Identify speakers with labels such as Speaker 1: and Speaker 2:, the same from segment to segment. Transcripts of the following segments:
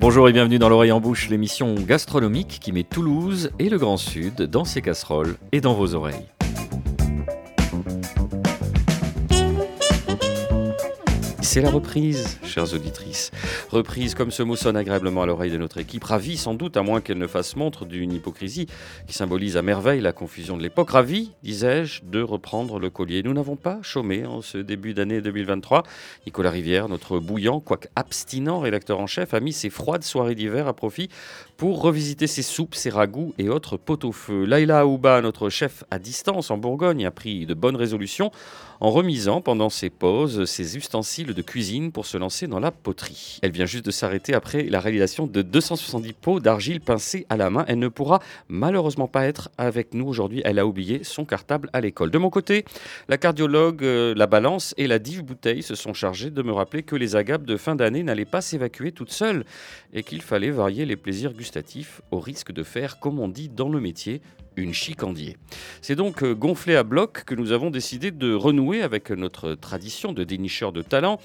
Speaker 1: Bonjour et bienvenue dans l'oreille en bouche, l'émission gastronomique qui met Toulouse et le Grand Sud dans ses casseroles et dans vos oreilles. C'est la reprise, chères auditrices. Reprise comme ce mot sonne agréablement à l'oreille de notre équipe. Ravi sans doute, à moins qu'elle ne fasse montre d'une hypocrisie qui symbolise à merveille la confusion de l'époque. Ravi, disais-je, de reprendre le collier. Nous n'avons pas chômé en ce début d'année 2023. Nicolas Rivière, notre bouillant, quoique abstinent rédacteur en chef, a mis ses froides soirées d'hiver à profit pour revisiter ses soupes, ses ragoûts et autres pot-au-feu. Laila Aouba, notre chef à distance en Bourgogne, a pris de bonnes résolutions en remisant pendant ses pauses ses ustensiles de cuisine pour se lancer dans la poterie. Elle vient juste de s'arrêter après la réalisation de 270 pots d'argile pincés à la main. Elle ne pourra malheureusement pas être avec nous aujourd'hui. Elle a oublié son cartable à l'école. De mon côté, la cardiologue, euh, la balance et la dive bouteille se sont chargés de me rappeler que les agapes de fin d'année n'allaient pas s'évacuer toutes seules et qu'il fallait varier les plaisirs gustatifs au risque de faire, comme on dit dans le métier, une chicandier. C'est donc euh, gonflé à bloc que nous avons décidé de renouer avec notre tradition de dénicheur de talent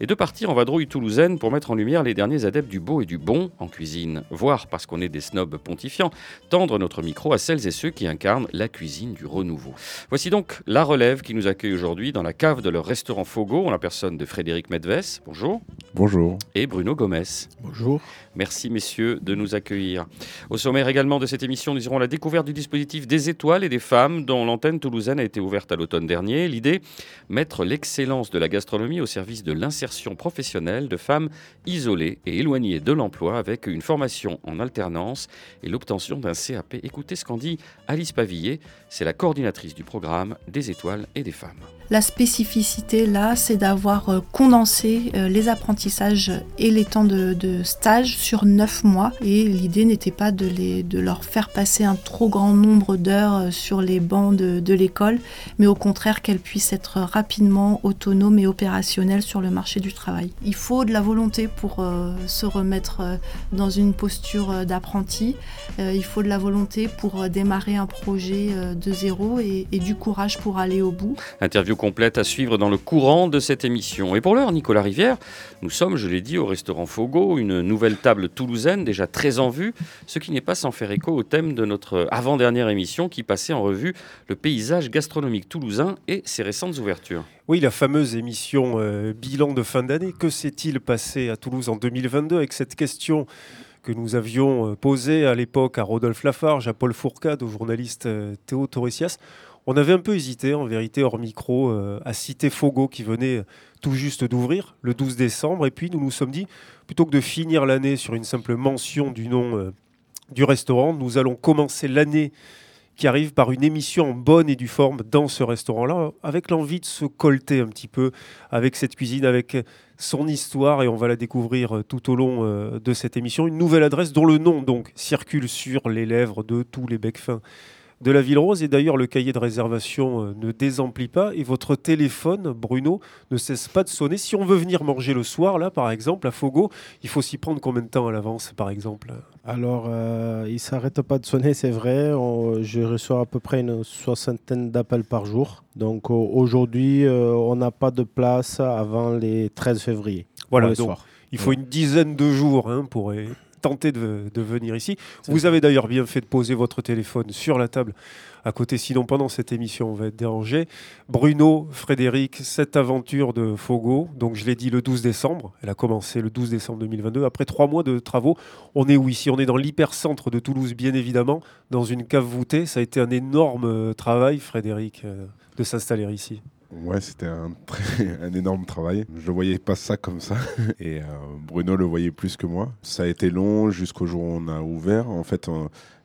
Speaker 1: et de partir en vadrouille toulousaine pour mettre en lumière les derniers adeptes du beau et du bon en cuisine, voire, parce qu'on est des snobs pontifiants, tendre notre micro à celles et ceux qui incarnent la cuisine du renouveau. Voici donc la relève qui nous accueille aujourd'hui dans la cave de leur restaurant Fogo, en la personne de Frédéric Medves. Bonjour.
Speaker 2: Bonjour.
Speaker 1: Et Bruno Gomez.
Speaker 3: Bonjour.
Speaker 1: Merci messieurs de nous accueillir. Au sommaire également de cette émission, nous irons à la découverte du dispositif des étoiles et des femmes dont l'antenne toulousaine a été ouverte à l'automne dernier. L'idée, mettre l'excellence de la gastronomie au service de l'insertion professionnelle de femmes isolées et éloignées de l'emploi avec une formation en alternance et l'obtention d'un CAP. Écoutez ce qu'en dit Alice Pavillet, c'est la coordinatrice du programme des étoiles et des femmes.
Speaker 4: La spécificité là, c'est d'avoir euh, condensé euh, les apprentissages et les temps de, stage sur neuf mois. Et l'idée n'était pas de, les, de leur faire passer un trop grand nombre d'heures euh, sur les bancs de l'école, mais au contraire qu'elles puissent être rapidement autonomes et opérationnelles sur le marché du travail. Il faut de la volonté pour euh, se remettre euh, dans une posture d'apprenti. Euh, il faut de la volonté pour démarrer un projet de zéro et, et du courage pour aller au bout.
Speaker 1: Interview complète à suivre dans le courant de cette émission. Et pour l'heure, Nicolas Rivière, nous sommes, je l'ai dit, au restaurant Fogo, une nouvelle table toulousaine déjà très en vue, ce qui n'est pas sans faire écho au thème de notre avant-dernière émission qui passait en revue le paysage gastronomique toulousain et ses récentes ouvertures.
Speaker 3: Oui, la fameuse émission euh, bilan de fin d'année. Que s'est-il passé à Toulouse en 2022 avec cette question que nous avions euh, posée à l'époque à Rodolphe Lafarge, à Paul Fourcade, au journaliste euh, Théo Torresias? On avait un peu hésité, en vérité, hors micro, à citer Fogo qui venait tout juste d'ouvrir le 12 décembre. Et puis nous nous sommes dit, plutôt que de finir l'année sur une simple mention du nom du restaurant, nous allons commencer l'année qui arrive par une émission en bonne et due forme dans ce restaurant-là, avec l'envie de se colter un petit peu avec cette cuisine, avec son histoire, et on va la découvrir euh, tout au long euh, de cette émission. Une nouvelle adresse dont le nom donc circule sur les lèvres de tous les becs fins de la Ville Rose. Et d'ailleurs, le cahier de réservation euh, ne désemplit pas, et votre téléphone, Bruno, ne cesse pas de sonner. Si on veut venir manger le soir, là, par exemple, à Fogo, il faut s'y prendre combien de temps à l'avance, par exemple?
Speaker 5: Alors, euh, il ne s'arrête pas de sonner, c'est vrai. On- je reçois à peu près une soixantaine d'appels par jour. Donc aujourd'hui, euh, on n'a pas de place avant les 13 février.
Speaker 3: Voilà, donc
Speaker 5: soir.
Speaker 3: il faut une dizaine de jours hein, pour tenter de, de venir ici. Vous avez d'ailleurs bien fait de poser votre téléphone sur la table à côté, sinon pendant cette émission, on va être dérangé. Bruno, Frédéric, cette aventure de Fogo, donc je l'ai dit le 12 décembre, elle a commencé le 12 décembre 2022. Après trois mois de travaux, on est où ici? On est dans l'hypercentre de Toulouse, bien évidemment, dans une cave voûtée. Ça a été un énorme euh, travail, Frédéric, euh, de s'installer ici.
Speaker 2: Ouais, c'était un, un énorme travail. Je voyais pas ça comme ça. Et euh, Bruno le voyait plus que moi. Ça a été long jusqu'au jour où on a ouvert. En fait,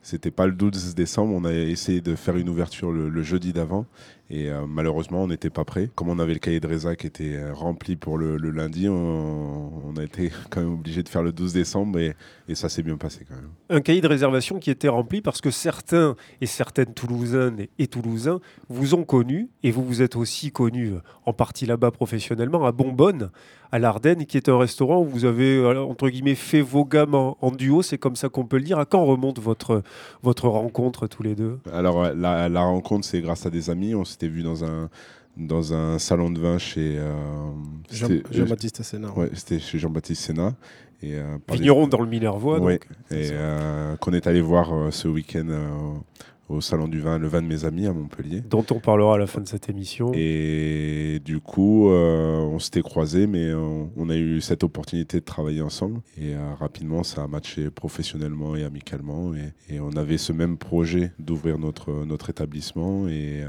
Speaker 2: c'était pas le 12 décembre. On a essayé de faire une ouverture le jeudi d'avant. Et euh, malheureusement, on n'était pas prêt. Comme on avait le cahier de résa qui était euh, rempli pour le, le lundi, on, on a été quand même obligé de faire le 12 décembre. Et, et ça s'est bien passé quand même.
Speaker 3: un cahier de réservation qui était rempli parce que certains et certaines Toulousaines et, Toulousains vous ont connu et vous vous êtes aussi connu euh, en partie là-bas professionnellement à Bonbonne, à l'Ardenne, qui est un restaurant où vous avez entre guillemets fait vos gammes en, en duo, c'est comme ça qu'on peut le dire. À quand remonte votre, votre rencontre tous les deux?
Speaker 2: Alors, la, la rencontre, c'est grâce à des amis. On s'était vu dans un, dans un salon de vin chez. euh,
Speaker 5: Jean-
Speaker 2: c'était-
Speaker 5: Jean-Baptiste Sénat.
Speaker 2: Ouais, c'était chez Jean-Baptiste Sénat. Et,
Speaker 3: Vigneron dans le Minervois.
Speaker 2: Oui, et qu'on est allé voir ce week-end au Salon du Vin, le vin de mes amis à Montpellier.
Speaker 3: Dont on parlera à la fin de cette émission.
Speaker 2: Et du coup, euh, on s'était croisés, mais on, a eu cette opportunité de travailler ensemble. Et euh, rapidement, ça a matché professionnellement et amicalement. Et, on avait ce même projet d'ouvrir notre, notre établissement et, euh,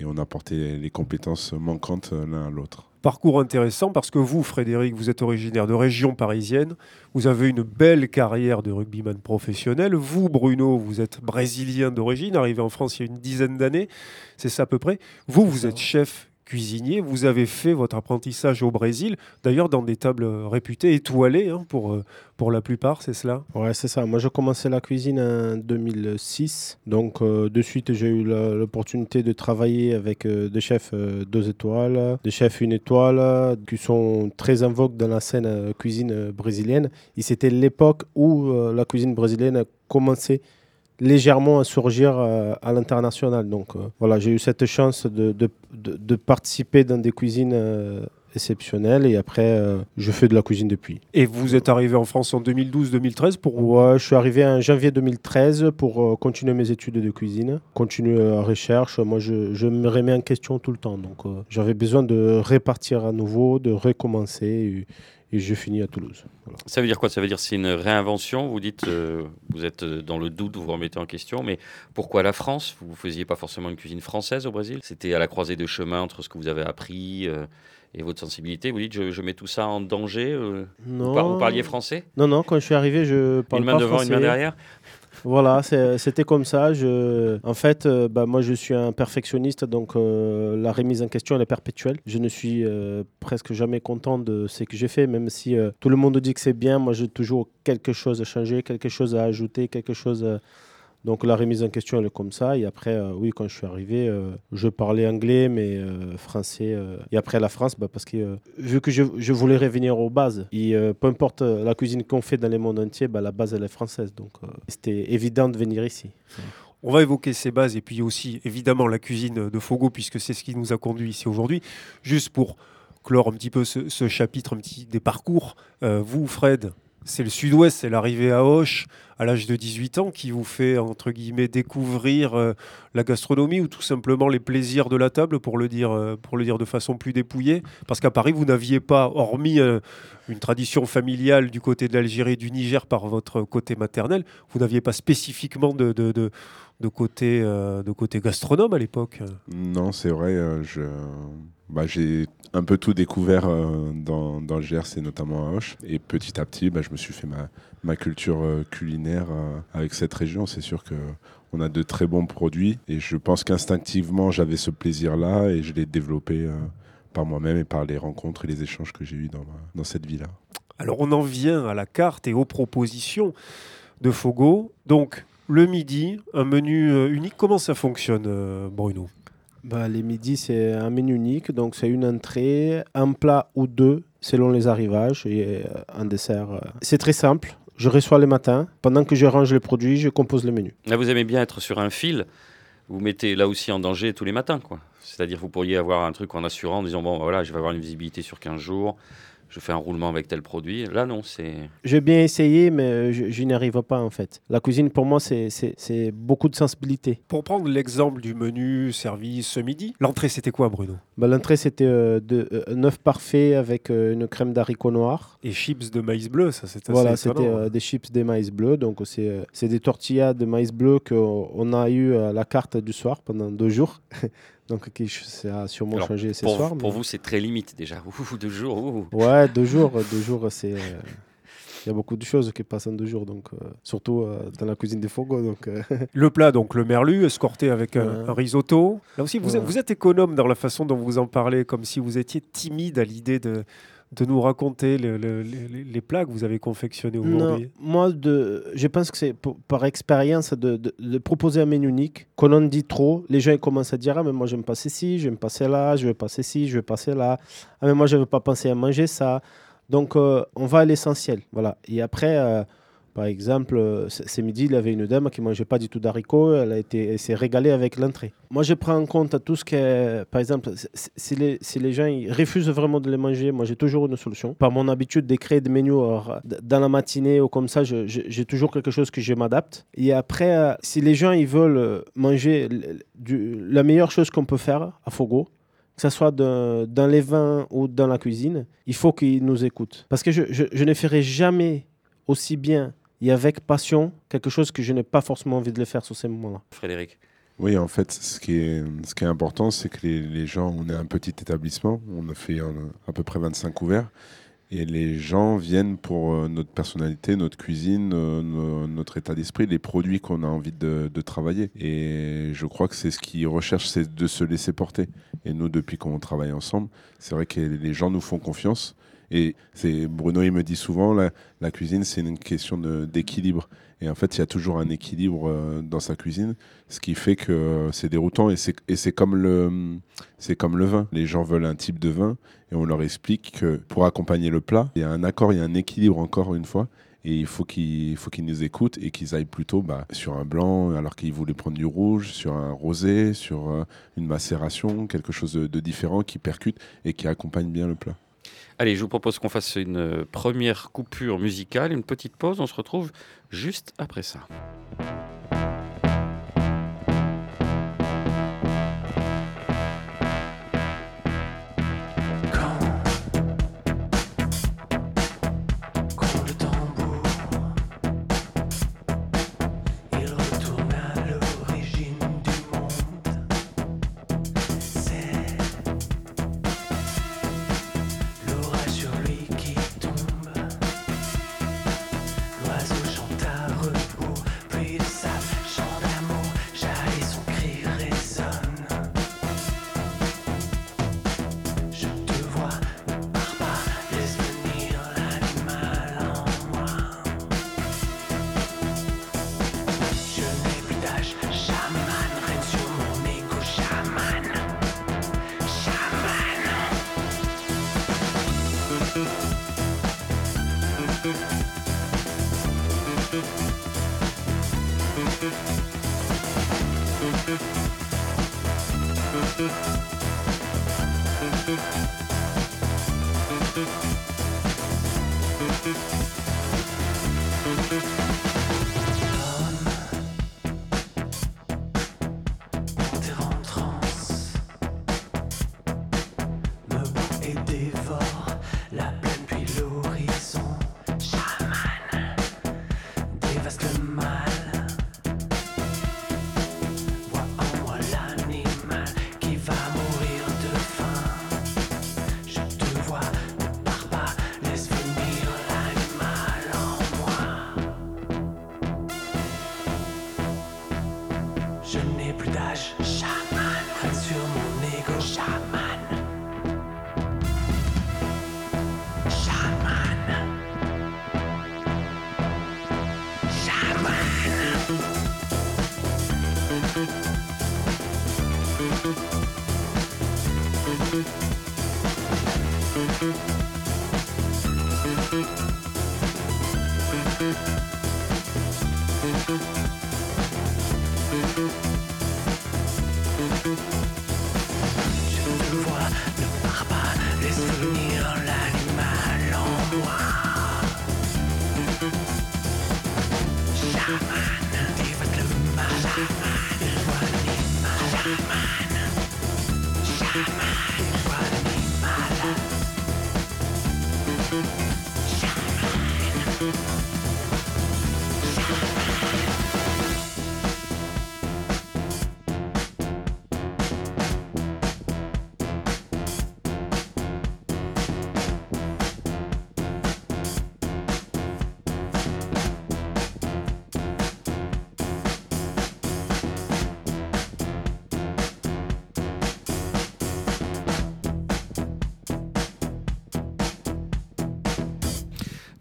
Speaker 2: et on apportait les compétences manquantes l'un à l'autre.
Speaker 3: Parcours intéressant parce que vous, Frédéric, vous êtes originaire de région parisienne, vous avez une belle carrière de rugbyman professionnel. Vous, Bruno, vous êtes brésilien d'origine, arrivé en France il y a une dizaine d'années, c'est ça à peu près. Vous, vous êtes chef cuisinier. Vous avez fait votre apprentissage au Brésil, d'ailleurs dans des tables réputées, étoilées hein, pour, euh, pour la plupart, c'est cela?
Speaker 5: Ouais, c'est ça. Moi, j'ai commencé la cuisine en 2006. Donc, euh, de suite, j'ai eu l'opportunité de travailler avec euh, des chefs deux étoiles, des chefs une étoile, qui sont très en vogue dans la scène cuisine brésilienne. Et c'était l'époque où la cuisine brésilienne a commencé légèrement à surgir euh, à l'international. Donc euh, voilà, j'ai eu cette chance de, de, de, participer dans des cuisines euh, exceptionnelles et après je fais de la cuisine depuis.
Speaker 3: Et vous êtes arrivé en France en 2012-2013 pour
Speaker 5: Ouais, je suis arrivé en janvier 2013 pour continuer mes études de cuisine, continuer la recherche. Moi, je, je me remets en question tout le temps, donc j'avais besoin de repartir à nouveau, de recommencer. Et, et je finis à Toulouse.
Speaker 1: Ça veut dire quoi? Ça veut dire c'est une réinvention? Vous dites, euh, vous êtes euh, dans le doute, vous vous remettez en question, mais pourquoi la France? Vous ne faisiez pas forcément une cuisine française au Brésil? C'était à la croisée de chemin entre ce que vous avez appris euh, et votre sensibilité? Vous dites, je, mets tout ça en danger
Speaker 5: Non.
Speaker 1: Vous, parliez français?
Speaker 5: Non, non, quand je suis arrivé, je parle
Speaker 1: une main
Speaker 5: pas
Speaker 1: devant,
Speaker 5: français.
Speaker 1: une main derrière?
Speaker 5: Voilà, c'était comme ça. En fait, euh, bah, moi, je suis un perfectionniste, donc euh, la remise en question, elle est perpétuelle. Je ne suis euh, presque jamais content de ce que j'ai fait, même si tout le monde dit que c'est bien. Moi, j'ai toujours quelque chose à changer, quelque chose à ajouter, quelque chose donc la remise en question, elle est comme ça. Et après, euh, oui, quand je suis arrivé, euh, je parlais anglais, mais euh, français. et après la France, bah, parce que vu que je, je, voulais revenir aux bases, et peu importe la cuisine qu'on fait dans le monde entier, bah, la base, elle est française. Donc c'était évident de venir ici.
Speaker 3: On va évoquer ces bases et puis aussi évidemment la cuisine de Fogo, puisque c'est ce qui nous a conduit ici aujourd'hui. Juste pour clore un petit peu ce, chapitre un petit, des parcours, vous, Fred, c'est le sud-ouest, c'est l'arrivée à Auch à l'âge de 18 ans qui vous fait, entre guillemets, découvrir euh, la gastronomie ou tout simplement les plaisirs de la table, pour le dire, euh, pour le dire de façon plus dépouillée. Parce qu'à Paris, vous n'aviez pas, hormis euh, une tradition familiale du côté de l'Algérie et du Niger par votre côté maternel, vous n'aviez pas spécifiquement de, de côté, de côté gastronome à l'époque.
Speaker 2: Non, c'est vrai. je bah, j'ai un peu tout découvert euh, dans, dans, le GRC, notamment à Hoche. Et petit à petit, bah, je me suis fait ma, ma culture euh, culinaire euh, avec cette région. C'est sûr qu'on a de très bons produits. Et je pense qu'instinctivement, j'avais ce plaisir-là et je l'ai développé par moi-même et par les rencontres et les échanges que j'ai eus dans, dans cette vie-là.
Speaker 3: Alors, on en vient à la carte et aux propositions de Fogo. Donc, le midi, un menu unique. Comment ça fonctionne, Bruno?
Speaker 5: Bah, Les midis, c'est un menu unique. Donc, c'est une entrée, un plat ou deux selon les arrivages et euh, un dessert. Euh. C'est très simple. Je reçois le matin. Pendant que je range les produits, je compose le menu.
Speaker 1: Là, vous aimez bien être sur un fil. Vous mettez là aussi en danger tous les matins. quoi. C'est-à-dire vous pourriez avoir un truc en assurant en disant bon, voilà, je vais avoir une visibilité sur 15 jours je fais un roulement avec tel produit. Là, non, c'est.
Speaker 5: J'ai bien essayé, mais euh, je, n'y arrive pas en fait. La cuisine, pour moi, c'est beaucoup de sensibilité.
Speaker 3: Pour prendre l'exemple du menu service ce midi, l'entrée, c'était quoi, Bruno?
Speaker 5: Bah, L'entrée, c'était euh, de euh, neuf parfaits avec une crème d'haricots noirs.
Speaker 3: Et chips de maïs bleu, ça, c'était
Speaker 5: Voilà, c'était des chips de maïs bleu. Donc, c'est des tortillas de maïs bleu qu'on a eu à la carte du soir pendant deux jours. Donc, ça a sûrement changé ce
Speaker 1: pour,
Speaker 5: soir.
Speaker 1: Pour vous, c'est très limite déjà. deux jours.
Speaker 5: Ouais, deux jours. Deux jours, c'est. Euh, il y a beaucoup de choses qui passent en deux jours, donc euh, surtout euh, dans la cuisine des fogos. Donc,
Speaker 3: Le plat, donc le merlu, escorté avec un, risotto. Là aussi, vous, êtes, vous êtes économe dans la façon dont vous en parlez, comme si vous étiez timide à l'idée de, de nous raconter les plats que vous avez confectionnés aujourd'hui
Speaker 5: Moi, de, je pense que c'est par expérience de, de, proposer un menu unique. Quand on dit trop, les gens commencent à dire Ah, mais moi, je vais me passer ci, je vais me passer là, je vais passer ci, je vais passer là. Ah, mais moi, je veux pas penser à manger ça. Donc, euh, on va à l'essentiel. Voilà. Et après, euh, Par exemple, euh, c- ce midi, il y avait une dame qui mangeait pas du tout d'haricots, elle, s'est régalée avec l'entrée. Moi, je prends en compte tout ce qui est, par exemple, si les, si les gens ils refusent vraiment de les manger, moi j'ai toujours une solution. Par mon habitude de créer des menus dans la matinée ou comme ça, j'ai toujours quelque chose que je m'adapte. Et après, euh, si les gens ils veulent manger la meilleure chose qu'on peut faire à Fogo, que ce soit dans les vins ou dans la cuisine, il faut qu'ils nous écoutent. Parce que je, je- je ne ferai jamais aussi bien et avec passion quelque chose que je n'ai pas forcément envie de le faire sur ces moments-là.
Speaker 6: Frédéric.
Speaker 2: Oui, en fait, ce qui est, ce qui est important, c'est que les, les gens, on est un petit établissement, on a fait à peu près 25 ouverts, et les gens viennent pour euh, notre personnalité, notre cuisine, euh, no- notre état d'esprit, les produits qu'on a envie de, de travailler. Et je crois que c'est ce qu'ils recherchent, c'est de se laisser porter. Et nous, depuis qu'on travaille ensemble, c'est vrai que les gens nous font confiance. Et c'est Bruno, il me dit souvent, la, cuisine, c'est une question d'équilibre. Et en fait, il y a toujours un équilibre euh, dans sa cuisine, ce qui fait que euh, c'est déroutant. Et c'est comme, le- comme le vin. Les gens veulent un type de vin et on leur explique que pour accompagner le plat, il y a un accord, il y a un équilibre encore une fois. Et il faut qu'ils nous écoutent et qu'ils aillent plutôt bah, sur un blanc alors qu'ils voulaient prendre du rouge, sur un rosé, sur euh, une macération, quelque chose de différent qui percute et qui accompagne bien le plat.
Speaker 6: Allez, je vous propose qu'on fasse une euh, première coupure musicale, une petite pause. On se retrouve juste après ça.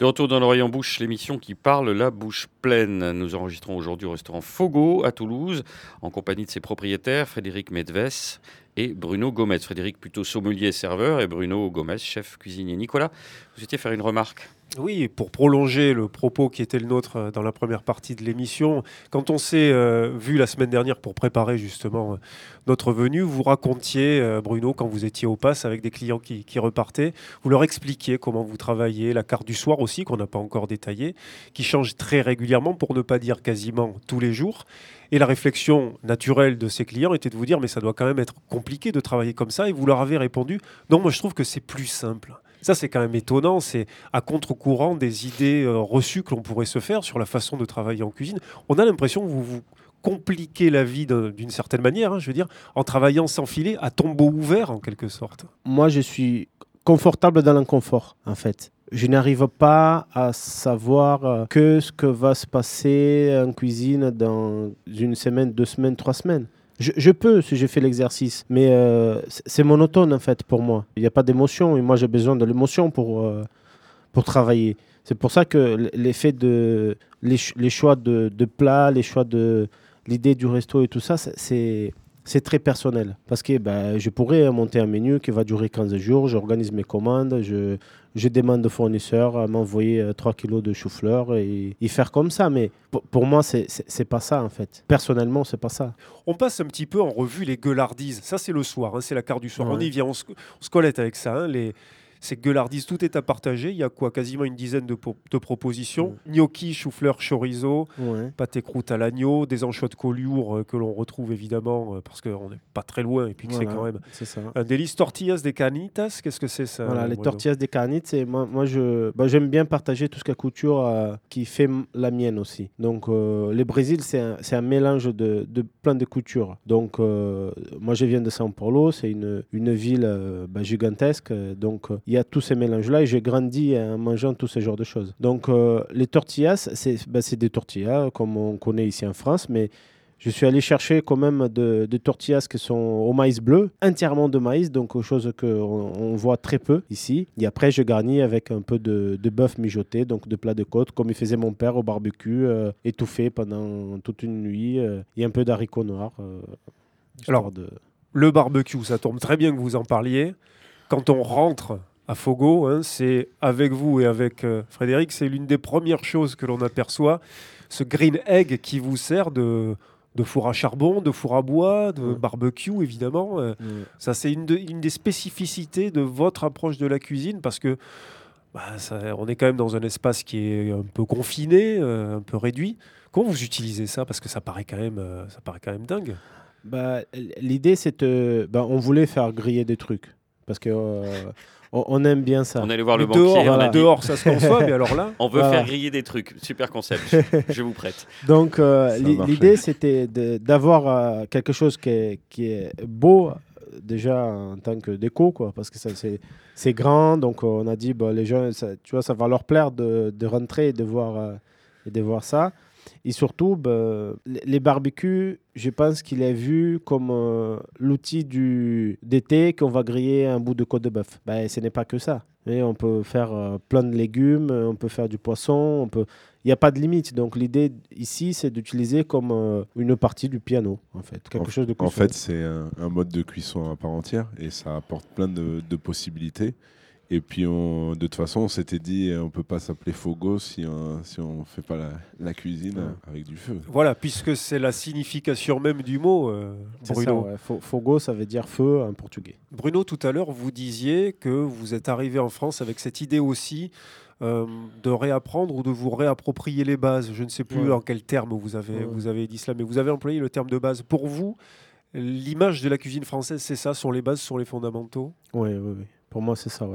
Speaker 1: De
Speaker 6: retour dans l'oreille en bouche, l'émission qui parle la bouche pleine. Nous enregistrons aujourd'hui au restaurant Fogo à Toulouse, en compagnie de ses propriétaires, Frédéric Medves et Bruno Gomez. Frédéric plutôt sommelier serveur et Bruno Gomez, chef cuisinier. Nicolas, vous étiez faire une remarque
Speaker 3: Oui, pour prolonger le propos qui était le nôtre euh, dans la première partie de l'émission, quand on s'est euh, vu la semaine dernière pour préparer justement euh, notre venue, vous racontiez, Bruno, quand vous étiez au pass avec des clients qui, qui repartaient, vous leur expliquiez comment vous travaillez, la carte du soir aussi, qu'on n'a pas encore détaillée, qui change très régulièrement, pour ne pas dire quasiment tous les jours. Et la réflexion naturelle de ces clients était de vous dire, mais ça doit quand même être compliqué de travailler comme ça. Et vous leur avez répondu, non, moi je trouve que c'est plus simple. Ça, c'est quand même étonnant. C'est à contre-courant des idées euh, reçues que l'on pourrait se faire sur la façon de travailler en cuisine. On a l'impression que vous vous compliquez la vie d'un- d'une certaine manière, hein, je veux dire, en travaillant sans filet, à tombeau ouvert en quelque sorte.
Speaker 5: Moi, je suis confortable dans l'inconfort, en fait. Je n'arrive pas à savoir euh, que ce que va se passer en cuisine dans une semaine, deux semaines, trois semaines. Je, je peux si j'ai fait l'exercice, mais euh, c'est monotone en fait pour moi. Il n'y a pas d'émotion et moi j'ai besoin de l'émotion pour, euh, pour travailler. C'est pour ça que l'effet de les, ch- les choix de, de plats, les choix de l'idée du resto et tout ça, c'est- c'est c'est très personnel. Parce que bah, je pourrais monter un menu qui va durer 15 jours, j'organise mes commandes, je, je demande au fournisseur à m'envoyer euh, 3 kilos de chou-fleur et, et faire comme ça. Mais pour, moi, c'est pas ça en fait. Personnellement, c'est pas ça.
Speaker 3: On passe un petit peu en revue les gueulardises. Ça, c'est le soir, hein, c'est la carte du soir. On y vient, on se, on se colette avec ça. hein, les, ces gueulardises, tout est à partager. Il y a quoi Quasiment une dizaine de, po- de propositions. Gnocchi, chou-fleur, chorizo,
Speaker 5: Ouais.
Speaker 3: pâté croûte à l'agneau, des anchois de collioure euh, que l'on retrouve évidemment euh, parce qu'on n'est pas très loin et puis que
Speaker 5: Voilà,
Speaker 3: c'est quand même
Speaker 5: C'est ça.
Speaker 3: un délice. Tortillas de canitas, qu'est-ce que c'est ça
Speaker 5: Voilà, les tortillas des carnites, c'est moi, moi je bah, j'aime bien partager tout ce qu'à couture euh, qui fait la mienne aussi. Donc le Brésil, c'est un, c'est un mélange de, de plein de coutures. Donc moi je viens de São Paulo, c'est une, une ville bah, gigantesque. Donc euh, il y a tous ces mélanges-là et j'ai grandi en mangeant tous ces genres de choses. Donc euh, les tortillas, c'est bah, des tortillas comme on connaît ici en France, mais je suis allé chercher quand même de- des tortillas qui sont au maïs bleu, entièrement de maïs, donc chose qu'on on voit très peu ici. Et après, je garnis avec un peu de, de bœuf mijoté, donc de plat de côte, comme il faisait mon père au barbecue, euh, étouffé pendant toute une nuit, euh, et un peu d'haricots noirs. euh,
Speaker 3: Alors,
Speaker 5: de...
Speaker 3: Le barbecue, ça tombe très bien que vous en parliez. Quand on rentre à Fogo, hein, c'est avec vous et avec euh, Frédéric, c'est l'une des premières choses que l'on aperçoit, ce green egg qui vous sert de, de four à charbon, de four à bois, de
Speaker 5: Ouais.
Speaker 3: barbecue évidemment. Euh, ça, c'est une, de- une des spécificités de votre approche de la cuisine parce que bah, ça- on est quand même dans un espace qui est un peu confiné, euh, un peu réduit. Comment vous utilisez ça? Parce que ça paraît quand même, ça paraît quand même dingue.
Speaker 5: Bah, L'idée, c'est bah, on voulait faire griller des trucs, parce que on, on aime bien ça.
Speaker 1: On est allé voir le
Speaker 3: Mais dehors,
Speaker 1: banquier.
Speaker 5: voilà.
Speaker 1: dit,
Speaker 3: dehors, ça se conçoit, mais alors là,
Speaker 1: on veut
Speaker 5: Voilà.
Speaker 1: faire griller des trucs. Super concept. Je, je vous prête.
Speaker 5: Donc, euh, l'idée, c'était d'avoir euh, quelque chose qui est, qui est beau, euh, déjà en tant que déco, quoi, parce que ça, c'est, c'est grand. Donc, euh, on a dit, bah, les gens, ça, tu vois, ça va leur plaire de, de rentrer et de voir, euh, et de voir ça. Et surtout, bah, les barbecues, je pense qu'il est vu comme euh, l'outil du, d'été qu'on va griller un bout de côte de bœuf. Ben, ce n'est pas que ça. Et on peut faire euh, plein de légumes, euh, on peut faire du poisson, on peut il n'y a pas de limite. Donc l'idée ici, c'est d'utiliser comme euh, une partie du piano, en fait. Quelque chose de
Speaker 2: En fait, c'est un, un mode de cuisson à part entière et ça apporte plein de, de possibilités. Et puis, on, de toute façon, on s'était dit, on peut pas s'appeler Fogo si on si on fait pas la, la cuisine
Speaker 5: Ouais.
Speaker 2: avec du feu.
Speaker 3: voilà, puisque c'est la signification même du mot, euh,
Speaker 5: c'est ça,
Speaker 3: Bruno.
Speaker 5: ouais. Fo- Fogo, ça veut dire feu en portugais.
Speaker 3: Bruno, tout à l'heure, vous disiez que vous êtes arrivé en France avec cette idée aussi euh, de réapprendre ou de vous réapproprier les bases. Je ne sais plus
Speaker 5: Ouais.
Speaker 3: en quel terme vous avez,
Speaker 5: Ouais.
Speaker 3: vous avez dit cela, mais vous avez employé le terme de base. Pour vous, l'image de la cuisine française, c'est ça, sur les bases, sur les fondamentaux?
Speaker 5: Oui, oui, oui. Pour moi, c'est ça.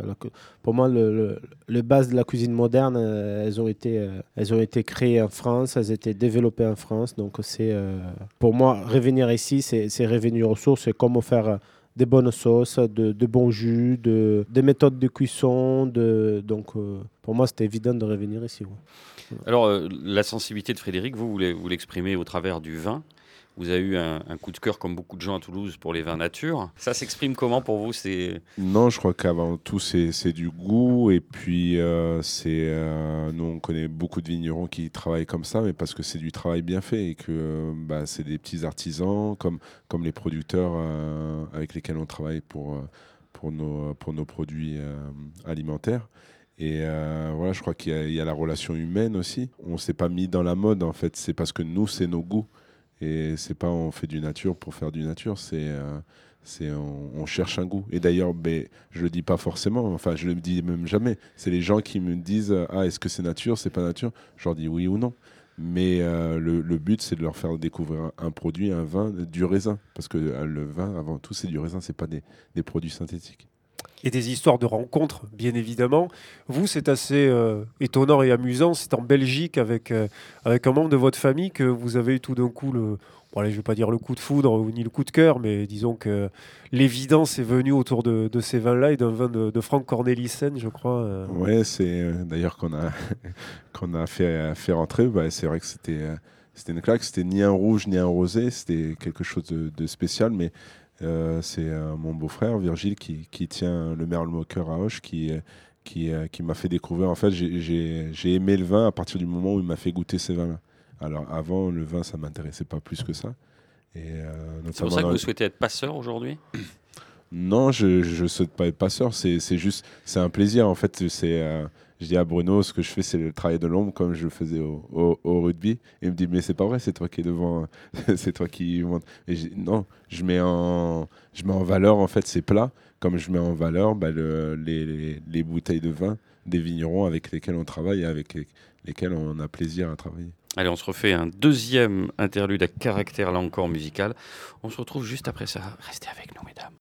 Speaker 5: pour moi, le, le- les bases de la cuisine moderne, euh, elles, ont été, euh, elles ont été créées en France, elles ont été développées en France. Donc, c'est euh, pour moi, revenir ici, c'est revenir aux sources. C'est comment faire des bonnes sauces, de, bons jus, de, des méthodes de cuisson. Donc, pour moi, c'était évident de revenir ici.
Speaker 1: Alors, la sensibilité de Frédéric, vous, vous l'exprimez au travers du vin. Vous avez eu un, coup de cœur, comme beaucoup de gens à Toulouse, pour les vins nature. Ça s'exprime comment pour vous
Speaker 2: Non, je crois qu'avant tout, c'est du goût. Et puis, euh, c'est euh, nous, on connaît beaucoup de vignerons qui travaillent comme ça, mais parce que c'est du travail bien fait et que bah, c'est des petits artisans, comme, les producteurs euh, avec lesquels on travaille pour, nos, produits alimentaires. Et voilà, je crois qu'il y, y a la relation humaine aussi. On s'est pas mis dans la mode en fait. C'est parce que nous, c'est nos goûts. Et c'est pas on fait du nature pour faire du nature. C'est euh, on, cherche un goût. Et d'ailleurs, ben, je le dis pas forcément. Enfin, je le dis même jamais. C'est les gens qui me disent ah est-ce que c'est nature, c'est pas nature. Je leur dis oui ou non. Mais euh, le, le but, c'est de leur faire découvrir un produit, un vin, du raisin. Parce que euh, le vin, avant tout, c'est du raisin, c'est pas des, des produits synthétiques.
Speaker 3: Et des histoires de rencontres, bien évidemment. Vous, c'est assez euh, étonnant et amusant. C'est en Belgique avec, euh, avec un membre de votre famille que vous avez eu tout d'un coup le. Bon, allez, je ne vais pas dire le coup de foudre ou ni le coup de cœur, mais disons que l'évidence est venue autour de, ces vins-là et d'un vin de, de Franck Cornelissen, je crois. euh.
Speaker 2: Ouais, c'est d'ailleurs qu'on a, qu'on a fait, fait rentrer. Bah, c'est vrai que c'était, c'était une claque. C'était ni un rouge ni un rosé. C'était quelque chose de, de spécial. Mais c'est euh, mon beau-frère Virgile qui, qui tient le Merle Moqueur à Hoche qui, euh, qui, euh, qui m'a fait découvrir. En fait, j'ai- j'ai j'ai aimé le vin à partir du moment où il m'a fait goûter ces vins-là. Alors avant, le vin, ça m'intéressait pas plus que ça. Euh,
Speaker 1: C'est pour ça que vous souhaitez être passeur aujourd'hui?
Speaker 2: Non, je je souhaite pas être passeur. C'est c'est juste, c'est un plaisir. En fait, c'est, euh, je dis à Bruno, ce que je fais, c'est le travail de l'ombre comme je le faisais au, rugby. Il me dit, mais c'est pas vrai, c'est toi qui es devant, c'est toi qui monte. Je dis, non, je mets en, je mets en valeur en fait ces plats, comme je mets en valeur bah, le- les, les- les bouteilles de vin des vignerons avec lesquels on travaille et avec les- lesquels on a plaisir à travailler.
Speaker 1: Allez, on se refait un deuxième interlude à caractère là encore musical. On se retrouve juste après ça. Restez avec nous, mesdames.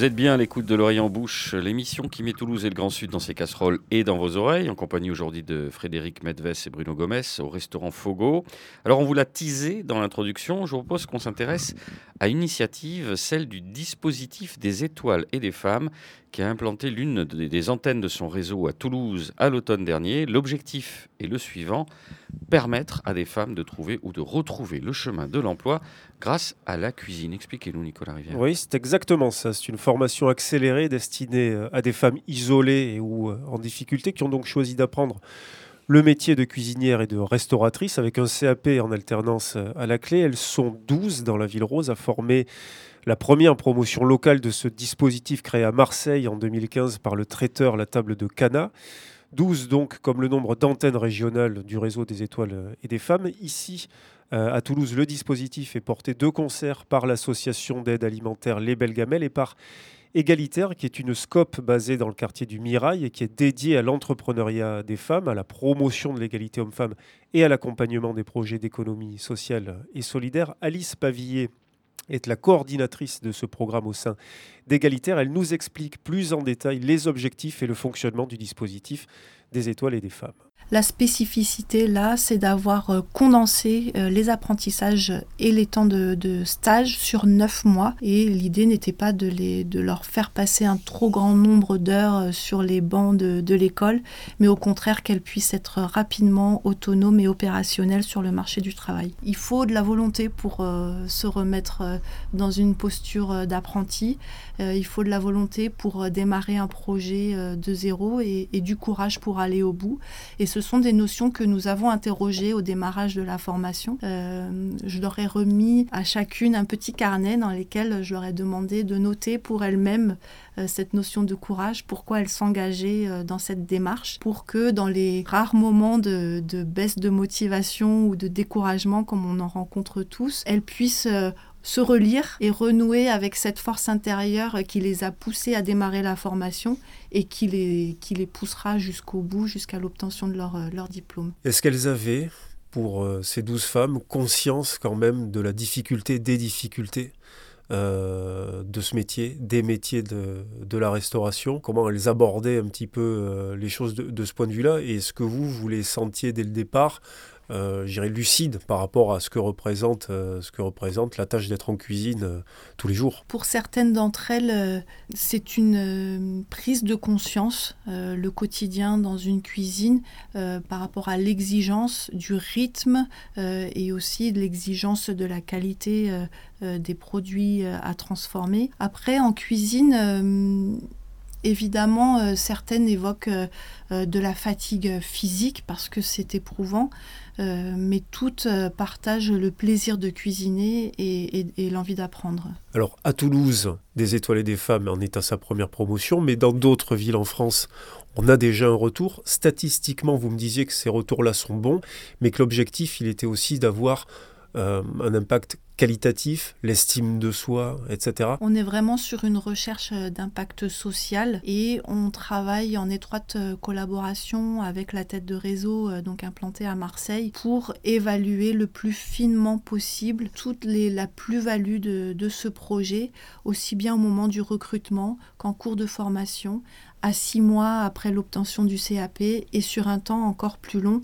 Speaker 1: Vous êtes bien à l'écoute de l'Orient en bouche, l'émission qui met Toulouse et le Grand Sud dans ses casseroles et dans vos oreilles, en compagnie aujourd'hui de Frédéric Medves et Bruno Gomez au restaurant Fogo. Alors on vous l'a teasé dans l'introduction, je vous propose qu'on s'intéresse à une initiative, celle du dispositif des étoiles et des femmes, qui a implanté l'une des antennes de son réseau à Toulouse à l'automne dernier. L'objectif est le suivant, permettre à des femmes de trouver ou de retrouver le chemin de l'emploi grâce à la cuisine. Expliquez-nous Nicolas Rivière.
Speaker 3: Oui, c'est exactement ça. C'est une formation accélérée destinée euh, à des femmes isolées ou euh, en difficulté qui ont donc choisi d'apprendre le métier de cuisinière et de restauratrice avec un CAP en alternance euh, à la clé. Elles sont 12 dans la Ville Rose à former la première promotion locale de ce dispositif créé à Marseille en 2015 par le traiteur La Table de Cana. 12 donc comme le nombre d'antennes régionales du réseau des étoiles et des femmes. Ici, euh, à Toulouse, le dispositif est porté de concert par l'association d'aide alimentaire Les Belles Gamelles et par Égalitaire, qui est une scope basée dans le quartier du Mirail et qui est dédiée à l'entrepreneuriat des femmes, à la promotion de l'égalité homme-femme et à l'accompagnement des projets d'économie sociale et solidaire. Alice Pavillier est la coordinatrice de ce programme au sein d'Égalitaire. Elle nous explique plus en détail les objectifs et le fonctionnement du dispositif des étoiles et des femmes.
Speaker 4: La spécificité là, c'est d'avoir euh, condensé euh, les apprentissages et les temps de, stage sur neuf mois. Et l'idée n'était pas de, les, de leur faire passer un trop grand nombre d'heures euh, sur les bancs de, de l'école, mais au contraire qu'elles puissent être rapidement autonomes et opérationnelles sur le marché du travail. Il faut de la volonté pour se remettre dans une posture d'apprenti. Il faut de la volonté pour démarrer un projet de zéro et, du courage pour aller au bout. Ce sont des notions que nous avons interrogées au démarrage de la formation. Euh, je leur ai remis à chacune un petit carnet dans lequel je leur ai demandé de noter pour elles-mêmes euh, cette notion de courage, pourquoi elles s'engageaient euh, dans cette démarche, pour que dans les rares moments de, de baisse de motivation ou de découragement, comme on en rencontre tous, elles puissent se relire et renouer avec cette force intérieure qui les a poussées à démarrer la formation et qui les, poussera jusqu'au bout, jusqu'à l'obtention de leur, euh, diplôme.
Speaker 3: Est-ce qu'elles avaient, pour euh, ces douze femmes, conscience quand même de la difficulté, des difficultés euh, de ce métier, des métiers de, la restauration? Comment elles abordaient un petit peu les choses de, de ce point de vue-là? Et est-ce que vous, vous les sentiez dès le départ euh, je dirais lucide par rapport à ce que représente, euh, ce que représente la tâche d'être en cuisine euh, tous les jours.
Speaker 4: Pour certaines d'entre elles, c'est une prise de conscience, le quotidien dans une cuisine, par rapport à l'exigence du rythme et aussi de l'exigence de la qualité des produits à transformer. Après, en cuisine, évidemment, euh, certaines évoquent euh, euh, de la fatigue physique parce que c'est éprouvant, mais toutes partagent le plaisir de cuisiner et, l'envie d'apprendre.
Speaker 3: Alors à Toulouse, des étoiles et des femmes en est à sa première promotion, mais dans d'autres villes en France, on a déjà un retour. Statistiquement, vous me disiez que ces retours-là sont bons, mais que l'objectif, il était aussi d'avoir un impact qualitatif, l'estime de soi, etc.
Speaker 4: On est vraiment sur une recherche euh, d'impact social et on travaille en étroite euh, collaboration avec la tête de réseau euh, donc implantée à Marseille pour évaluer le plus finement possible toute les, la plus-value de, de ce projet, aussi bien au moment du recrutement qu'en cours de formation, à six mois après l'obtention du CAP et sur un temps encore plus long,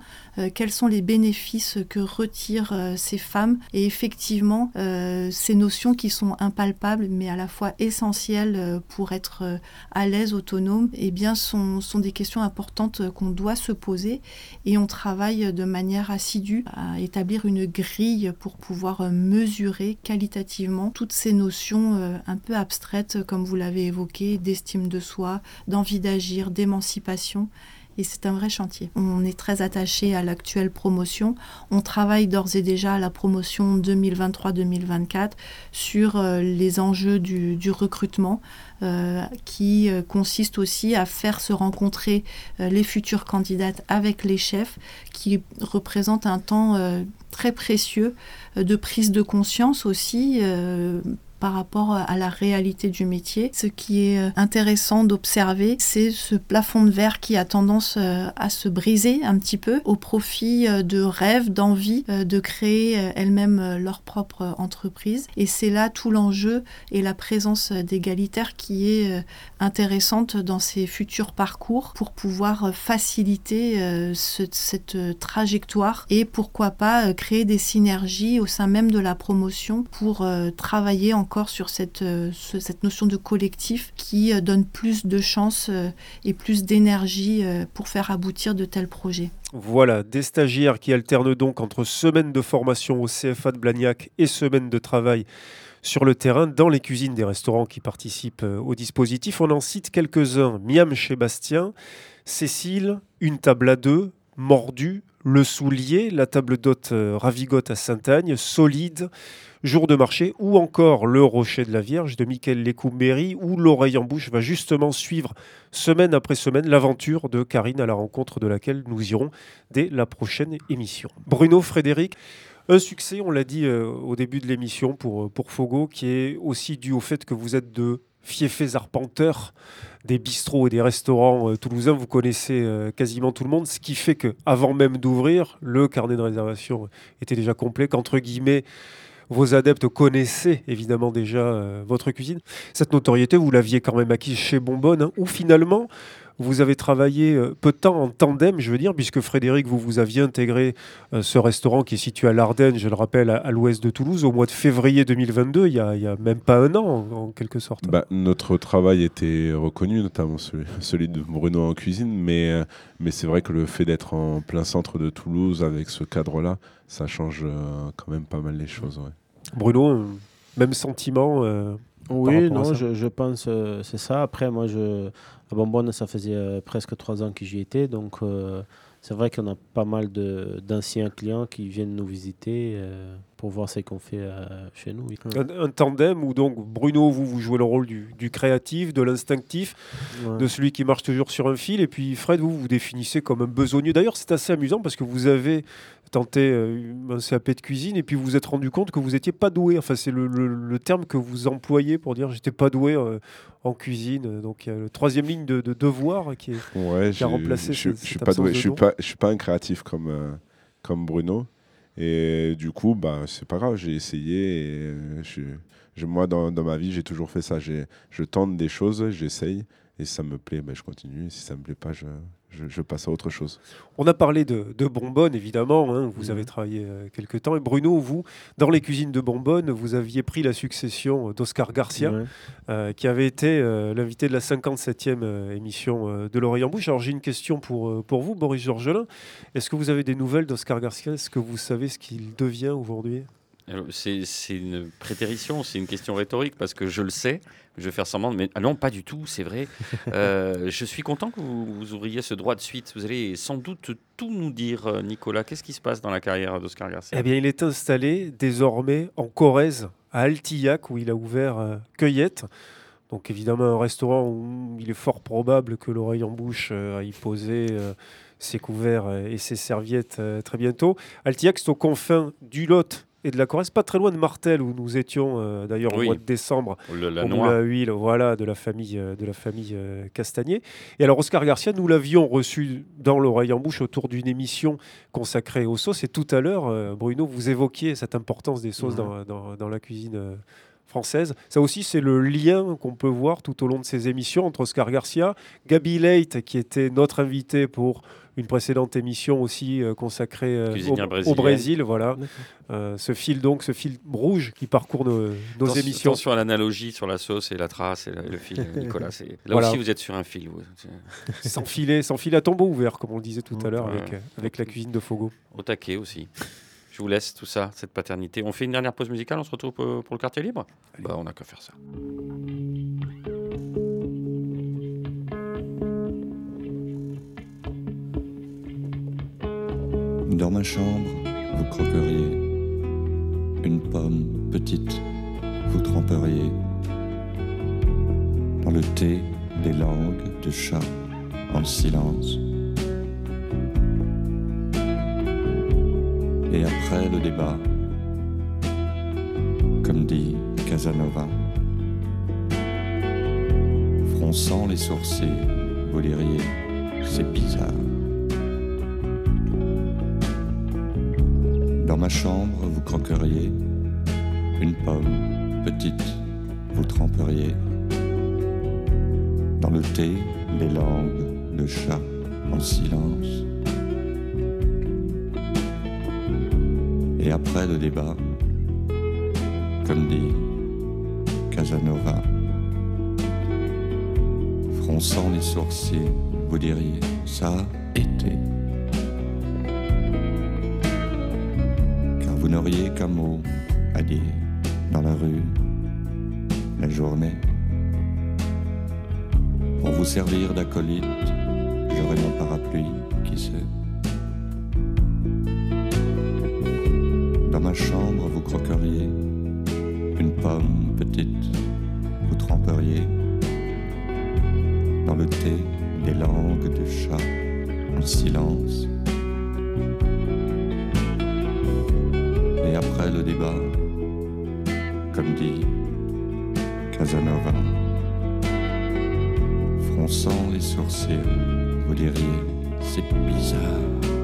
Speaker 4: quels sont les bénéfices que retirent euh, ces femmes? Et effectivement euh, ces notions qui sont impalpables mais à la fois essentielles euh, pour être euh, à l'aise, autonome, eh bien sont, sont des questions importantes euh, qu'on doit se poser et on travaille de manière assidue à établir une grille pour pouvoir euh, mesurer qualitativement toutes ces notions euh, un peu abstraites comme vous l'avez évoqué, d'estime de soi, d'envie d'agir, d'émancipation. Et c'est un vrai chantier. On est très attaché à l'actuelle promotion. On travaille d'ores et déjà à la promotion 2023-2024 sur euh, les enjeux du, recrutement euh, qui euh, consiste aussi à faire se rencontrer les futures candidates avec les chefs qui représentent un temps très précieux de prise de conscience aussi par rapport à la réalité du métier. Ce qui est euh, intéressant d'observer, c'est ce plafond de verre qui a tendance euh, à se briser un petit peu au profit euh, de rêves, d'envie de créer elles-mêmes leur propre entreprise. Et c'est là tout l'enjeu et la présence d'égalitaires qui est intéressante dans ces futurs parcours pour pouvoir faciliter cette trajectoire et pourquoi pas créer des synergies au sein même de la promotion pour travailler encore sur cette, cette notion de collectif qui euh, donne plus de chances euh, et plus d'énergie euh, pour faire aboutir de tels projets.
Speaker 3: Voilà, des stagiaires qui alternent donc entre semaines de formation au CFA de Blagnac et semaines de travail sur le terrain dans les cuisines des restaurants qui participent au dispositif. On en cite quelques-uns. Miam chez Bastien, Cécile, Une table à deux, Mordu, Le Soulier, la table d'hôte Ravigote à Sainte-Agne, Solide, Jour de marché, ou encore Le Rocher de la Vierge de Michael Lécoumberry, où L'Oreille en Bouche va justement suivre semaine après semaine l'aventure de Karine à la rencontre de laquelle nous irons dès la prochaine émission. Bruno, Frédéric, un succès, on l'a dit euh, au début de l'émission pour, euh, pour Fogo, qui est aussi dû au fait que vous êtes de fiefés arpenteurs des bistrots et des restaurants euh, toulousains. Vous connaissez quasiment tout le monde, ce qui fait que avant même d'ouvrir, le carnet de réservation était déjà complet, qu'entre guillemets, vos adeptes connaissaient évidemment déjà euh, votre cuisine. Cette notoriété, vous l'aviez quand même acquise chez Bonbonne, hein, où finalement, vous avez travaillé euh, peu de temps en tandem, je veux dire, puisque Frédéric, vous, vous aviez intégré euh, ce restaurant qui est situé à l'Ardenne, je le rappelle, à, l'ouest de Toulouse, au mois de février 2022, il n'y a, même pas un an, en, quelque sorte.
Speaker 2: Bah, notre travail était reconnu, notamment celui, de Bruno en cuisine, mais, euh, mais c'est vrai que le fait d'être en plein centre de Toulouse avec ce cadre-là, ça change quand même pas mal les choses.
Speaker 3: Bruno, même sentiment
Speaker 5: oui, non, je, je, pense c'est ça. Après, moi, je, à Bonbonne, ça faisait euh, presque trois ans que j'y étais, donc euh, c'est vrai qu'on a pas mal d'anciens clients qui viennent nous visiter euh, pour voir ce qu'on fait chez nous.
Speaker 3: Un, tandem où donc Bruno, vous, vous jouez le rôle du, créatif, de l'instinctif, de celui qui marche toujours sur un fil, et puis Fred, vous vous définissez comme un besogneux. D'ailleurs, c'est assez amusant parce que vous avez tenté un CAP de cuisine et puis vous vous êtes rendu compte que vous n'étiez pas doué. Enfin, c'est le, terme que vous employez pour dire j'étais pas doué en cuisine. Donc il y a le troisième ligne de, devoir qui, est, a remplacé.
Speaker 2: Je, ne suis pas je suis pas, je suis pas un créatif comme euh, comme Bruno. Et du coup, bah c'est pas grave. J'ai essayé. Et euh, je, moi, dans, dans, ma vie, j'ai toujours fait ça. Je tente des choses, j'essaye. Et si ça me plaît, bah, je continue. Et si ça me plaît pas, je, je, passe à autre chose.
Speaker 3: On a parlé de, de Bonbonne, évidemment. Hein, vous avez mhm. travaillé euh, quelques temps. Et Bruno, vous, dans les cuisines de Bonbonne, vous aviez pris la succession d'Oscar Garcia, euh, qui avait été euh, l'invité de la 57e émission de L'Oreille en Bouche. Alors j'ai une question pour, pour vous, Boris Georgelin. Est-ce que vous avez des nouvelles d'Oscar Garcia? Est-ce que vous savez ce qu'il devient aujourd'hui?
Speaker 1: C'est une prétérition, c'est une question rhétorique parce que je le sais, je vais faire semblant, mais ah non, pas du tout, c'est vrai. Euh, je suis content que vous, ouvriez ce droit de suite. Vous allez sans doute tout nous dire, euh, Nicolas. Qu'est-ce qui se passe dans la carrière d'Oscar Garcia?
Speaker 3: Eh bien, il est installé désormais en Corrèze, à Altillac, où il a ouvert euh, Cueillette. Donc évidemment un restaurant où il est fort probable que l'oreille en bouche aille poser ses couverts et ses serviettes très bientôt. Altillac, c'est aux confins du Lot et de la Corrèze, pas très loin de Martel où nous étions euh, d'ailleurs au mois de décembre
Speaker 1: le, la
Speaker 3: huile, voilà, de la famille euh, de la famille euh, Castagnier. Et alors Oscar Garcia, nous l'avions reçu dans l'oreille en bouche autour d'une émission consacrée aux sauces. Et tout à l'heure, Bruno, vous évoquiez cette importance des sauces dans, dans, dans, la cuisine française. Ça aussi, c'est le lien qu'on peut voir tout au long de ces émissions entre Oscar Garcia, Gabi Leight, qui était notre invité pour une précédente émission aussi euh, consacrée euh, au, Brésil. Voilà. Euh, ce fil donc, ce fil rouge qui parcourt nos, émissions.
Speaker 1: Attention à l'analogie sur la sauce et la trace et le, fil, Nicolas. Là aussi, vous êtes sur un fil.
Speaker 3: sans filet, sans fil à tombeau ouvert, comme on le disait tout à l'heure avec, avec la cuisine de Fogo.
Speaker 1: Au taquet aussi. Je vous laisse tout ça, cette paternité. On fait une dernière pause musicale, on se retrouve pour, le quartier libre? Bah, On n'a qu'à faire ça.
Speaker 7: Dans ma chambre, vous croqueriez une pomme petite, vous tremperiez dans le thé des langues de chat en silence. Et après le débat, comme dit Casanova. Fronçant les sourcils, vous diriez, c'est bizarre. Dans ma chambre, vous croqueriez une pomme petite, vous tremperiez dans le thé les langues de chat en silence. Après le débat, comme dit Casanova, fronçant les sourcils, vous diriez ça a été. Car vous n'auriez qu'un mot à dire dans la rue, la journée. Pour vous servir d'acolyte, j'aurai mon parapluie, qui sait. Ma chambre, vous croqueriez une pomme petite, vous tremperiez dans le thé des langues de chat en silence. Et après le débat, comme dit Casanova, fronçant les sourcils, vous diriez c'est bizarre.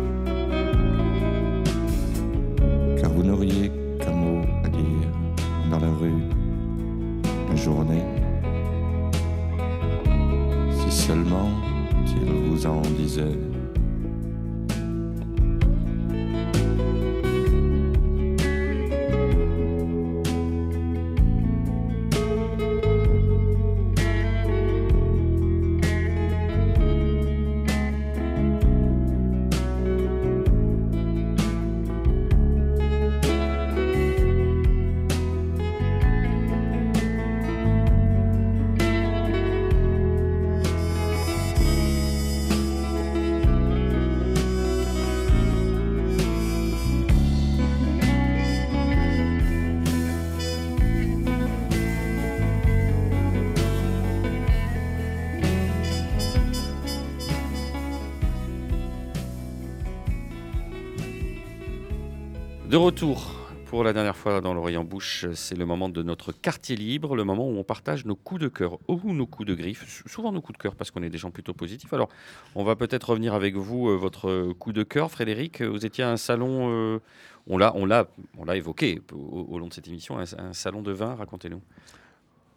Speaker 1: De retour pour la dernière fois dans l'Orient Bouche, c'est le moment de notre quartier libre, le moment où on partage nos coups de cœur ou nos coups de griffe, sou- souvent nos coups de cœur parce qu'on est des gens plutôt positifs. Alors, on va peut-être revenir avec vous, euh, votre coup de cœur, Frédéric. Vous étiez à un salon, euh, on l'a, évoqué au, long de cette émission, un, salon de vin. Racontez-nous.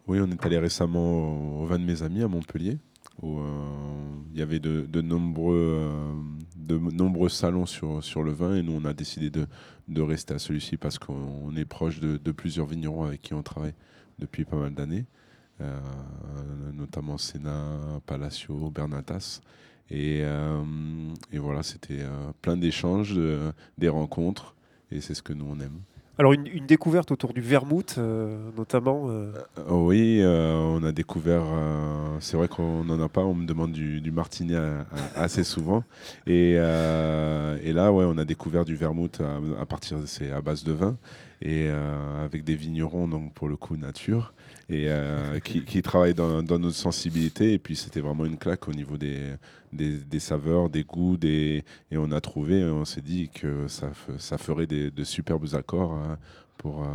Speaker 2: Oui, on est allé récemment au vin de mes amis à Montpellier, où euh, il y avait de, nombreux, euh, de nombreux salons sur, sur le vin, et nous on a décidé de, de rester à celui-ci parce qu'on on est proche de, plusieurs vignerons avec qui on travaille depuis pas mal d'années, euh, notamment Sénat, Palacio, Bernatas. Et, et voilà, c'était plein d'échanges, de- des rencontres, et c'est ce que nous on aime.
Speaker 3: Alors, une, découverte autour du vermouth, euh, notamment. euh,
Speaker 2: Oh oui, euh, on a découvert. euh, c'est vrai qu'on n'en a pas. On me demande du, du à- assez souvent. Et, euh, là, ouais, on a découvert du vermouth à, partir. C'est à base de vin et euh, avec des vignerons, donc pour le coup nature, et euh, qui, qui travaillent dans, dans notre sensibilité. Et puis c'était vraiment une claque au niveau des, des, des saveurs, des goûts, des et on a trouvé. On s'est dit que ça, ça ferait des, de superbes accords hein, pour euh,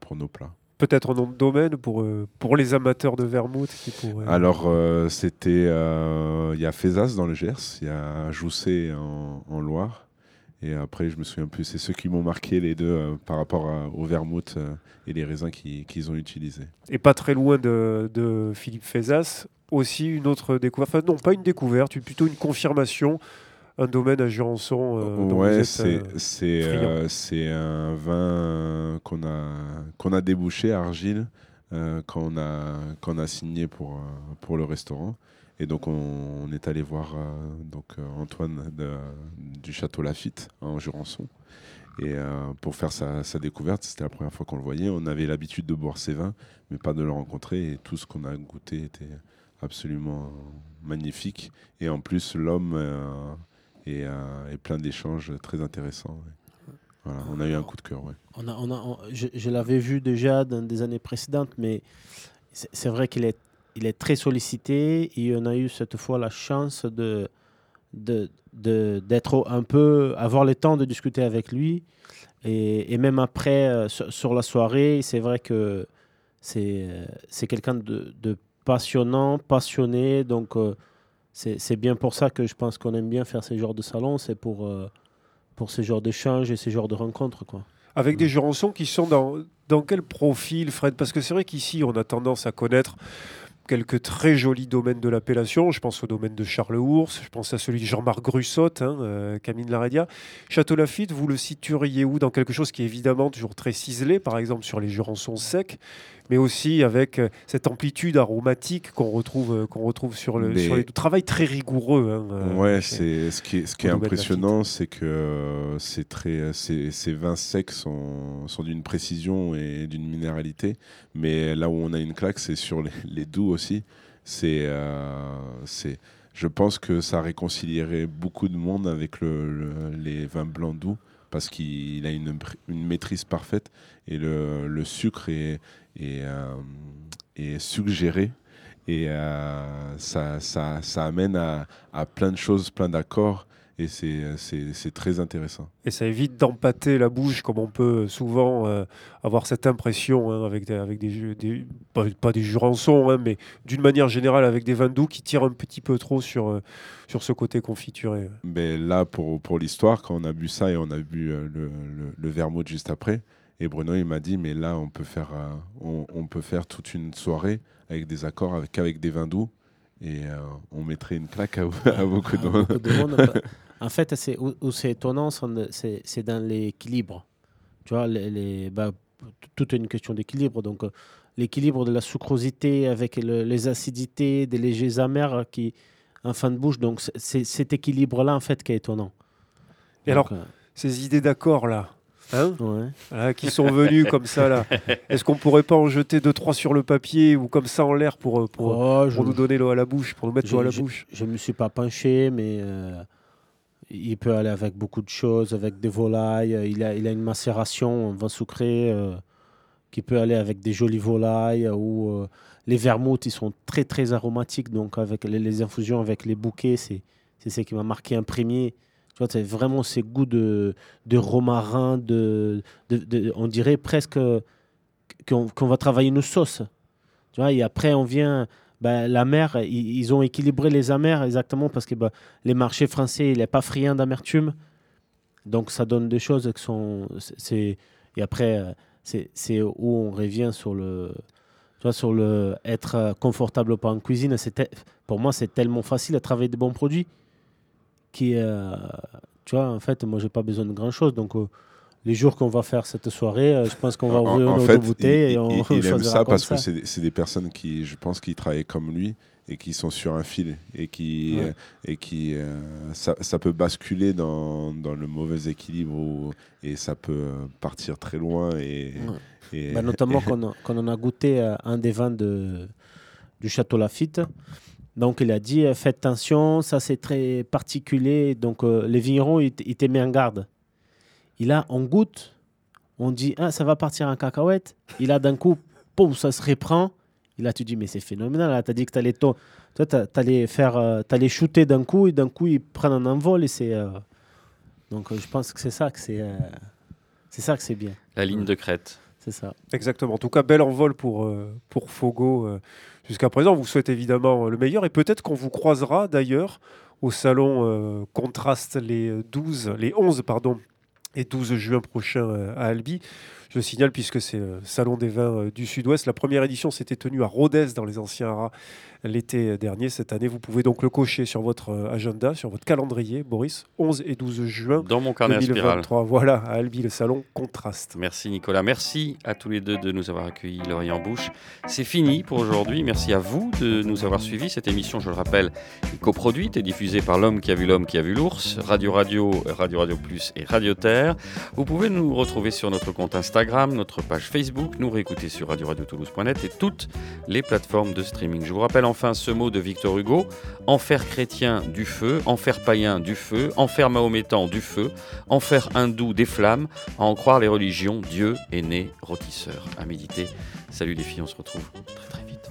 Speaker 2: pour nos plats.
Speaker 3: Peut-être un nom de domaine pour, euh, pour les amateurs de vermouth qui pourraient.
Speaker 2: Alors, euh, c'était. euh, Il y a Fézas dans le Gers, il y a Jousset en, en Loire. Et après, je me souviens plus, c'est ceux qui m'ont marqué les deux euh, par rapport à- au vermouth euh, et les raisins qui- qu'ils ont utilisés.
Speaker 3: Et pas très loin de, de Philippe Fézas, aussi une autre découverte. Enfin, non, pas une découverte, plutôt une confirmation. Un domaine à Jurançon. euh,
Speaker 2: ouais, c'est
Speaker 3: euh,
Speaker 2: c'est un vin qu'on a, qu'on a débouché à Argile quand, on a, quand on a signé pour, pour le restaurant. Et donc, on, est allé voir euh, donc, euh, Antoine du Château Lafitte en Jurançon. Et euh, pour faire sa, découverte, c'était la première fois qu'on le voyait. On avait l'habitude de boire ses vins, mais pas de le rencontrer. Et tout ce qu'on a goûté était absolument magnifique. Et en plus, l'homme euh, est, plein d'échanges très intéressants. on a eu un coup de cœur. Ouais.
Speaker 5: On a, on a, je je l'avais vu déjà dans des années précédentes, mais c'est vrai qu'il est, il est très sollicité et on a eu cette fois la chance de de- de- d'être un peu, avoir le temps de discuter avec lui. Et, et même après, euh, sur, sur la soirée, c'est vrai que c'est euh, c'est quelqu'un de, de passionnant, passionné. Donc, euh, c'est c'est bien pour ça que je pense qu'on aime bien faire ces genres de salons. C'est pour, euh, pour ces genres d'échanges et ces genres de rencontres. Quoi.
Speaker 3: Avec des jurançons qui sont dans, dans quel profil, Fred? Parce que c'est vrai qu'ici, on a tendance à connaître quelques très jolis domaines de l'appellation. Je pense au domaine de Charles Ours, je pense à celui de Jean-Marc Grussotte, hein, euh, Camille Larédia. Château Lafitte, vous le situeriez où Dans quelque chose qui est évidemment toujours très ciselé, par exemple sur les jurançons secs, mais aussi avec euh, cette amplitude aromatique qu'on retrouve, euh, qu'on retrouve sur, le,
Speaker 2: Mais-
Speaker 3: sur les travail très rigoureux. hein, euh,
Speaker 2: Ouais, c'est ce qui est, ce qui est impressionnant, c'est que c'est très, ces, ces vins secs sont, sont d'une précision et d'une minéralité, mais là où on a une claque, c'est sur les, les doux aussi. C'est, euh, c'est, je pense que ça réconcilierait beaucoup de monde avec le, le- les vins blancs doux parce qu'il a une, une maîtrise parfaite et le, le sucre est, est, euh, est suggéré. Et euh, ça, ça, ça amène à, à plein de choses, plein d'accords. Et c'est, très intéressant.
Speaker 3: Et ça évite d'empâter la bouche, comme on peut souvent euh, avoir cette impression hein, avec des, avec des, pas, pas des jurançons, hein, mais d'une manière générale avec des vins doux qui tirent un petit peu trop sur, euh, sur ce côté confituré.
Speaker 2: Mais là, pour, pour l'histoire, quand on a bu ça et on a bu euh, le, le, le vermouth juste après, et Bruno, il m'a dit, mais là, on peut faire, euh, on, on peut faire toute une soirée avec des accords avec, avec des vins doux. Et euh, on mettrait une claque à, à beaucoup de monde.
Speaker 5: beaucoup de monde. En fait, c'est, où, où c'est étonnant, c'est- dans l'équilibre. Tu vois, les, les- bah, tout est une question d'équilibre. Donc, euh, l'équilibre de la sucrosité avec le- les acidités, des légers amers qui, en fin de bouche. Donc, c'est, c'est cet équilibre-là, en fait, qui est étonnant.
Speaker 3: Et
Speaker 5: Donc,
Speaker 3: alors, ces idées d'accord là, hein,
Speaker 5: euh, ouais.
Speaker 3: voilà, qui sont venues comme ça là, est-ce qu'on pourrait pas en jeter deux trois sur le papier ou comme ça en l'air pour, euh, pour,
Speaker 5: Oh, je-
Speaker 3: pour nous donner l'eau à la bouche, pour nous mettre l'eau à la bouche
Speaker 5: Je ne me suis pas penché, mais euh, il peut aller avec beaucoup de choses, avec des volailles. euh, Il a, il a une macération, un vin sucré, euh, qui peut aller avec des jolies volailles. Ou euh, les vermouths, ils sont très très aromatiques. Donc avec les, les infusions avec les bouquets, c'est c'est ce qui m'a marqué en premier. Tu vois, c'est vraiment ces goûts de, de romarin, de, de- de- on dirait presque qu'on va travailler une sauce. Tu vois, et après, on vient ben, la mer, ils, ils ont équilibré les amers exactement parce que ben, les marchés français, il n'est pas friand d'amertume. Donc ça donne des choses qui sont. c'est- Et après, c'est où on revient sur le. Tu vois, sur le être confortable ou pas en cuisine. Pour moi, c'est tellement facile à travailler des bons produits. Qui, euh, tu vois, en fait, moi, j'ai pas besoin de grand chose. Donc, euh, les jours qu'on va faire cette soirée, euh, je pense qu'on va ouvrir nos
Speaker 2: fait,
Speaker 5: bouteilles
Speaker 2: il,
Speaker 5: et on
Speaker 2: il- il aime ça parce
Speaker 5: ça.
Speaker 2: que c'est des- personnes qui, je pense, qui travaillent comme lui et qui sont sur un fil et qui,
Speaker 5: Ouais.
Speaker 2: et qui ça, ça peut basculer dans, dans le mauvais équilibre et ça peut partir très loin et, et-
Speaker 5: Bah, notamment quand on, a goûté un des vins de, du Château Lafitte. Donc il a dit euh, faites attention, ça c'est très particulier. Donc euh, les vignerons, ils, ils t'aimaient en garde. Il a, on goûte, on dit ah, ça va partir en cacahuète. Il a d'un coup, poum, ça se reprend. Et là tu dis mais c'est phénoménal. Tu as dit que tu allais, toi, t'a- t'allais faire, euh, t'allais shooter d'un coup et d'un coup ils prennent un envol et c'est. euh, Donc euh, je pense que c'est ça que c'est. euh, C'est ça que c'est bien.
Speaker 1: La ligne de crête.
Speaker 5: C'est ça.
Speaker 3: Exactement. En tout cas, bel envol pour, euh, pour Fogo euh, jusqu'à présent. On vous souhaite évidemment euh, le meilleur et peut-être qu'on vous croisera d'ailleurs au salon euh, Contraste les 12, les 11 pardon, et 12 juin prochain euh, à Albi. Je signale puisque c'est le Salon des vins euh, du Sud-Ouest. La première édition s'était tenue à Rodez dans les anciens haras l'été dernier. Cette année, vous pouvez donc le cocher sur votre euh, agenda, sur votre calendrier, Boris, 11 et 12 juin
Speaker 1: Dans mon carnet à spirale.
Speaker 3: 2023. Voilà, à Albi, le salon Contraste.
Speaker 1: Merci Nicolas, merci à tous les deux de nous avoir accueillis l'oreille en bouche. C'est fini pour aujourd'hui, merci à vous de nous avoir suivis. Cette émission, je le rappelle, est coproduite et diffusée par l'homme qui a vu l'homme qui a vu l'ours, Radio Radio, Radio Radio Plus et Radio Terre. Vous pouvez nous retrouver sur notre compte Instagram, notre page Facebook, nous réécouter sur radio-radio-toulouse.net et toutes les plateformes de streaming. Je vous rappelle enfin ce mot de Victor Hugo, enfer chrétien du feu, enfer païen du feu, enfer mahométan du feu, enfer hindou des flammes, à en croire les religions, Dieu est né rôtisseur. À méditer. Salut les filles, on se retrouve très très vite.